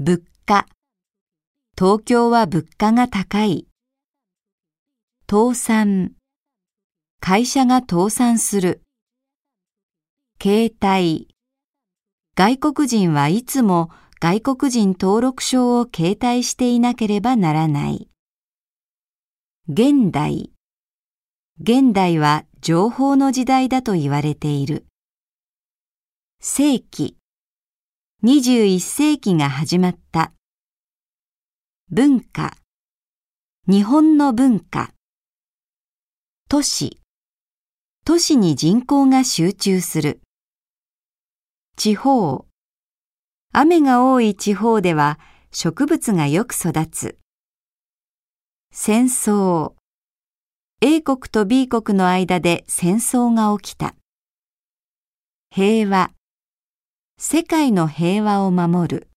物価。東京は物価が高い。倒産。会社が倒産する。携帯。外国人はいつも外国人登録証を携帯していなければならない。現代。現代は情報の時代だと言われている。世紀。21世紀が始まった。文化。日本の文化。都市。都市に人口が集中する。地方。雨が多い地方では植物がよく育つ。戦争。A 国と B 国の間で戦争が起きた。平和。世界の平和を守る。